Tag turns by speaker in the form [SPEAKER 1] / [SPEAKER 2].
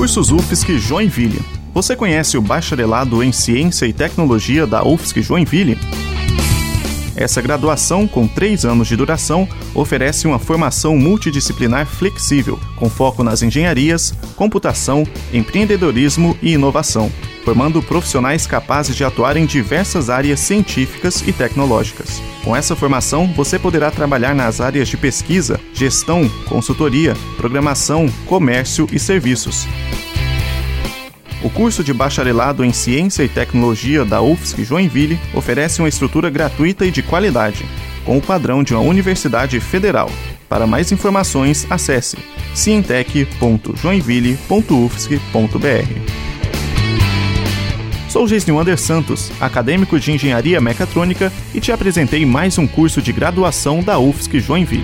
[SPEAKER 1] Cursos UFSC Joinville. Você conhece o Bacharelado em Ciência e Tecnologia da UFSC Joinville? Essa graduação, com três anos de duração, oferece uma formação multidisciplinar flexível, com foco nas engenharias, computação, empreendedorismo e inovação, formando profissionais capazes de atuar em diversas áreas científicas e tecnológicas. Com essa formação, você poderá trabalhar nas áreas de pesquisa, gestão, consultoria, programação, comércio e serviços. O curso de bacharelado em Ciência e Tecnologia da UFSC Joinville oferece uma estrutura gratuita e de qualidade, com o padrão de uma universidade federal. Para mais informações, acesse cientec.joinville.ufsc.br. Sou Gesnilwander Santos, acadêmico de Engenharia Mecatrônica, e te apresentei mais um curso de graduação da UFSC Joinville.